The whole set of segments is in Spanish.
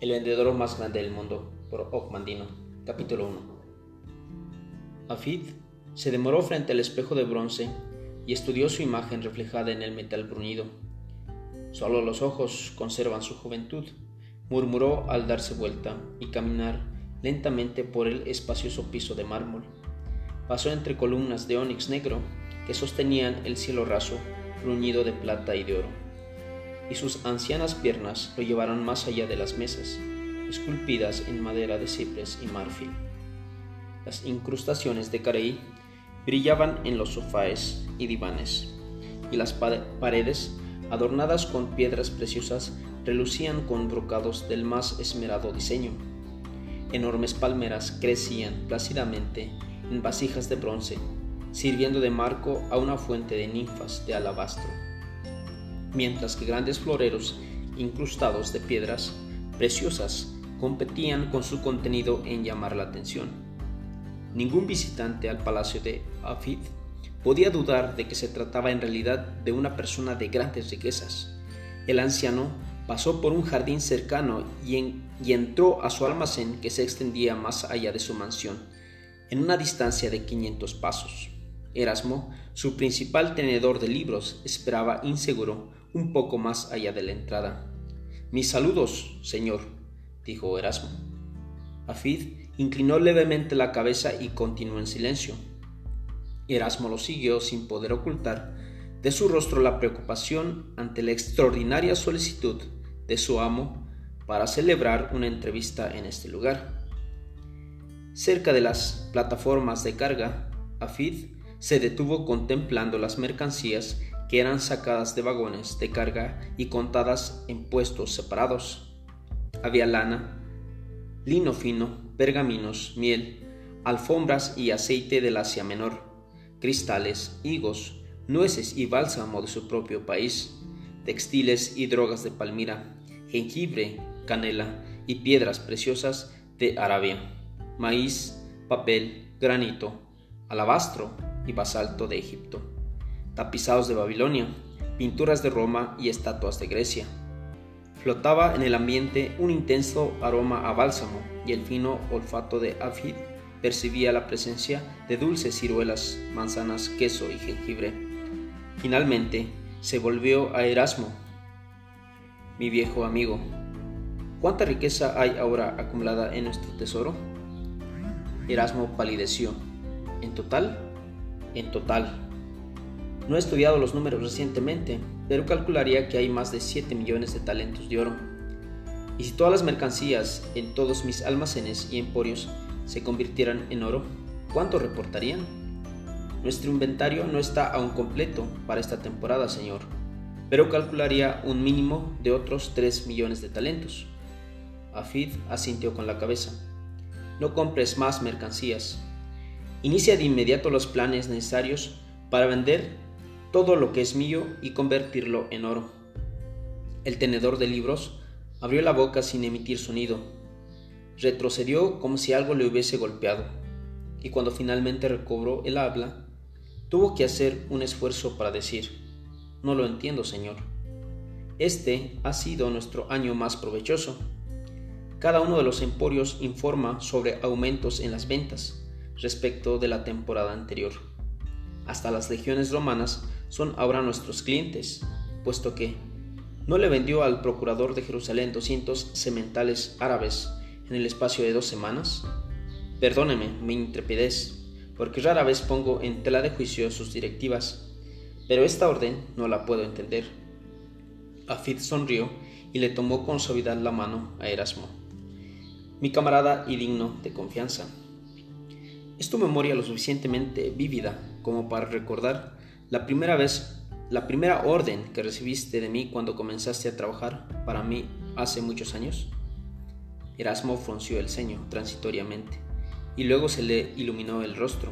El vendedor más grande del mundo, por Ogmandino, capítulo 1. Afid se demoró frente al espejo de bronce y estudió su imagen reflejada en el metal bruñido. Solo los ojos conservan su juventud, murmuró al darse vuelta y caminar lentamente por el espacioso piso de mármol. Pasó entre columnas de ónix negro que sostenían el cielo raso, bruñido de plata y de oro y sus ancianas piernas lo llevaron más allá de las mesas, esculpidas en madera de cipres y marfil. Las incrustaciones de carey brillaban en los sofáes y divanes, y las paredes, adornadas con piedras preciosas, relucían con brocados del más esmerado diseño. Enormes palmeras crecían plácidamente en vasijas de bronce, sirviendo de marco a una fuente de ninfas de alabastro mientras que grandes floreros incrustados de piedras preciosas competían con su contenido en llamar la atención. Ningún visitante al palacio de Afid podía dudar de que se trataba en realidad de una persona de grandes riquezas. El anciano pasó por un jardín cercano y, y, entró a su almacén que se extendía más allá de su mansión, en una distancia de 500 pasos. Erasmo, su principal tenedor de libros, esperaba inseguro un poco más allá de la entrada. Mis saludos, señor, dijo Erasmo. Afid inclinó levemente la cabeza y continuó en silencio. Erasmo lo siguió sin poder ocultar de su rostro la preocupación ante la extraordinaria solicitud de su amo para celebrar una entrevista en este lugar. Cerca de las plataformas de carga, Afid se detuvo contemplando las mercancías que eran sacadas de vagones de carga y contadas en puestos separados. Había lana, lino fino, pergaminos, miel, alfombras y aceite del Asia Menor, cristales, higos, nueces y bálsamo de su propio país, textiles y drogas de Palmira, jengibre, canela y piedras preciosas de Arabia, maíz, papel, granito, alabastro y basalto de Egipto tapizados de Babilonia, pinturas de Roma y estatuas de Grecia. Flotaba en el ambiente un intenso aroma a bálsamo y el fino olfato de Afid percibía la presencia de dulces ciruelas, manzanas, queso y jengibre. Finalmente se volvió a Erasmo, mi viejo amigo. ¿Cuánta riqueza hay ahora acumulada en nuestro tesoro? Erasmo palideció. ¿En total? En total, no he estudiado los números recientemente, pero calcularía que hay más de 7 millones de talentos de oro. Y si todas las mercancías en todos mis almacenes y emporios se convirtieran en oro, ¿cuánto reportarían? Nuestro inventario no está aún completo para esta temporada, señor, pero calcularía un mínimo de otros 3 millones de talentos. Afid asintió con la cabeza. No compres más mercancías. Inicia de inmediato los planes necesarios para vender todo lo que es mío y convertirlo en oro. El tenedor de libros abrió la boca sin emitir sonido. Retrocedió como si algo le hubiese golpeado, y cuando finalmente recobró el habla, tuvo que hacer un esfuerzo para decir, no lo entiendo, señor. Este ha sido nuestro año más provechoso. Cada uno de los emporios informa sobre aumentos en las ventas respecto de la temporada anterior. Hasta las legiones romanas son ahora nuestros clientes, puesto que no le vendió al procurador de Jerusalén 200 sementales árabes en el espacio de dos semanas. Perdóneme mi intrepidez, porque rara vez pongo en tela de juicio sus directivas, pero esta orden no la puedo entender. Afid sonrió y le tomó con suavidad la mano a Erasmo. Mi camarada y digno de confianza. ¿Es tu memoria lo suficientemente vívida como para recordar la primera vez, la primera orden que recibiste de mí cuando comenzaste a trabajar para mí hace muchos años? Erasmo frunció el ceño transitoriamente y luego se le iluminó el rostro.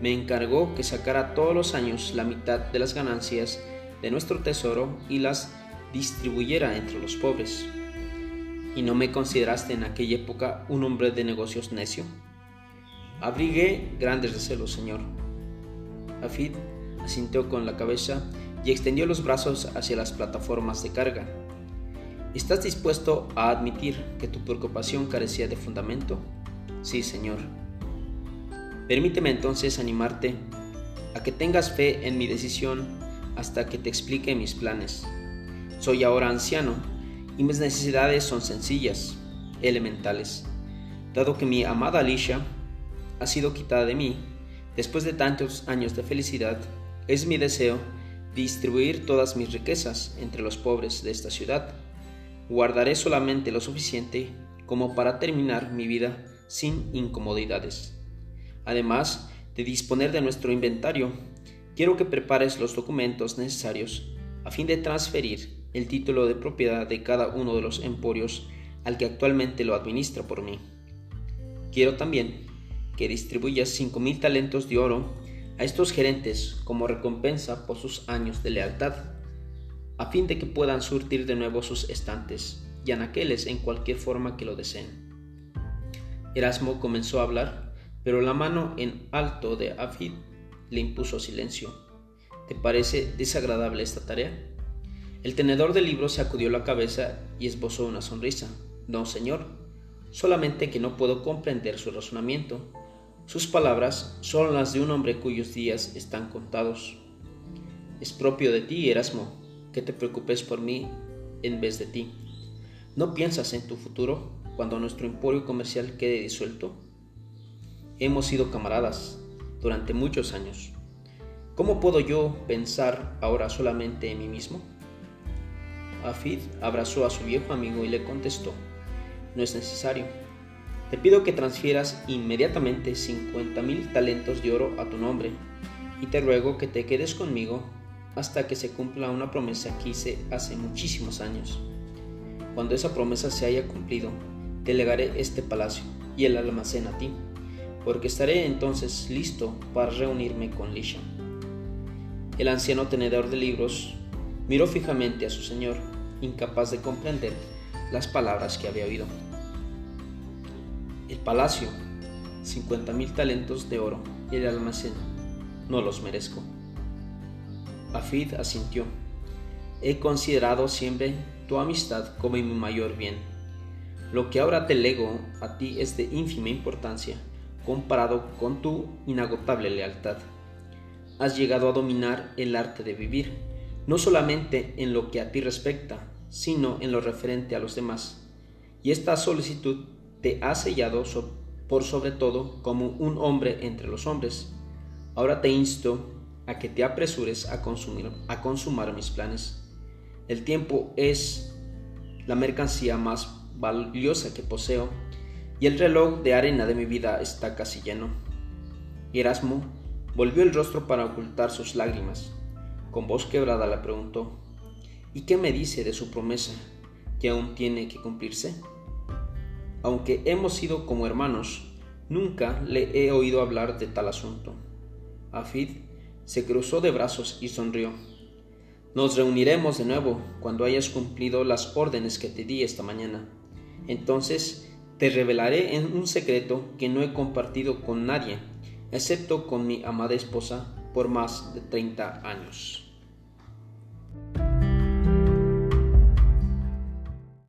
Me encargó que sacara todos los años la mitad de las ganancias de nuestro tesoro y las distribuyera entre los pobres. ¿Y no me consideraste en aquella época un hombre de negocios necio? Abrigué grandes recelos, señor. Afid asintió con la cabeza y extendió los brazos hacia las plataformas de carga. ¿Estás dispuesto a admitir que tu preocupación carecía de fundamento? Sí, Señor. Permíteme entonces animarte a que tengas fe en mi decisión hasta que te explique mis planes. Soy ahora anciano y mis necesidades son sencillas, elementales. Dado que mi amada Alicia ha sido quitada de mí, después de tantos años de felicidad, es mi deseo distribuir todas mis riquezas entre los pobres de esta ciudad. Guardaré solamente lo suficiente como para terminar mi vida sin incomodidades. Además de disponer de nuestro inventario, quiero que prepares los documentos necesarios a fin de transferir el título de propiedad de cada uno de los emporios al que actualmente lo administra por mí. Quiero también que distribuyas cinco mil talentos de oro a estos gerentes como recompensa por sus años de lealtad, a fin de que puedan surtir de nuevo sus estantes y anaqueles en cualquier forma que lo deseen. Erasmo comenzó a hablar, pero la mano en alto de Afid le impuso silencio. ¿Te parece desagradable esta tarea? El tenedor de libros sacudió la cabeza y esbozó una sonrisa. No, señor, solamente que no puedo comprender su razonamiento. Sus palabras son las de un hombre cuyos días están contados. Es propio de ti, Erasmo, que te preocupes por mí en vez de ti. ¿No piensas en tu futuro cuando nuestro emporio comercial quede disuelto? Hemos sido camaradas durante muchos años. ¿Cómo puedo yo pensar ahora solamente en mí mismo? Afid abrazó a su viejo amigo y le contestó, no es necesario. Te pido que transfieras inmediatamente 50 mil talentos de oro a tu nombre y te ruego que te quedes conmigo hasta que se cumpla una promesa que hice hace muchísimos años. Cuando esa promesa se haya cumplido, te legaré este palacio y el almacén a ti, porque estaré entonces listo para reunirme con Lisha. El anciano tenedor de libros miró fijamente a su señor, incapaz de comprender las palabras que había oído. El palacio, cincuenta mil talentos de oro y el almacén, no los merezco. Afid asintió. He considerado siempre tu amistad como mi mayor bien. Lo que ahora te lego a ti es de ínfima importancia comparado con tu inagotable lealtad. Has llegado a dominar el arte de vivir no solamente en lo que a ti respecta, sino en lo referente a los demás. Y esta solicitud te ha sellado por sobre todo como un hombre entre los hombres. Ahora te insto a que te apresures a, consumir, a consumar mis planes. El tiempo es la mercancía más valiosa que poseo y el reloj de arena de mi vida está casi lleno. Erasmo volvió el rostro para ocultar sus lágrimas. Con voz quebrada le preguntó, ¿y qué me dice de su promesa que aún tiene que cumplirse? Aunque hemos sido como hermanos, nunca le he oído hablar de tal asunto. Afid se cruzó de brazos y sonrió. Nos reuniremos de nuevo cuando hayas cumplido las órdenes que te di esta mañana. Entonces te revelaré en un secreto que no he compartido con nadie, excepto con mi amada esposa por más de 30 años.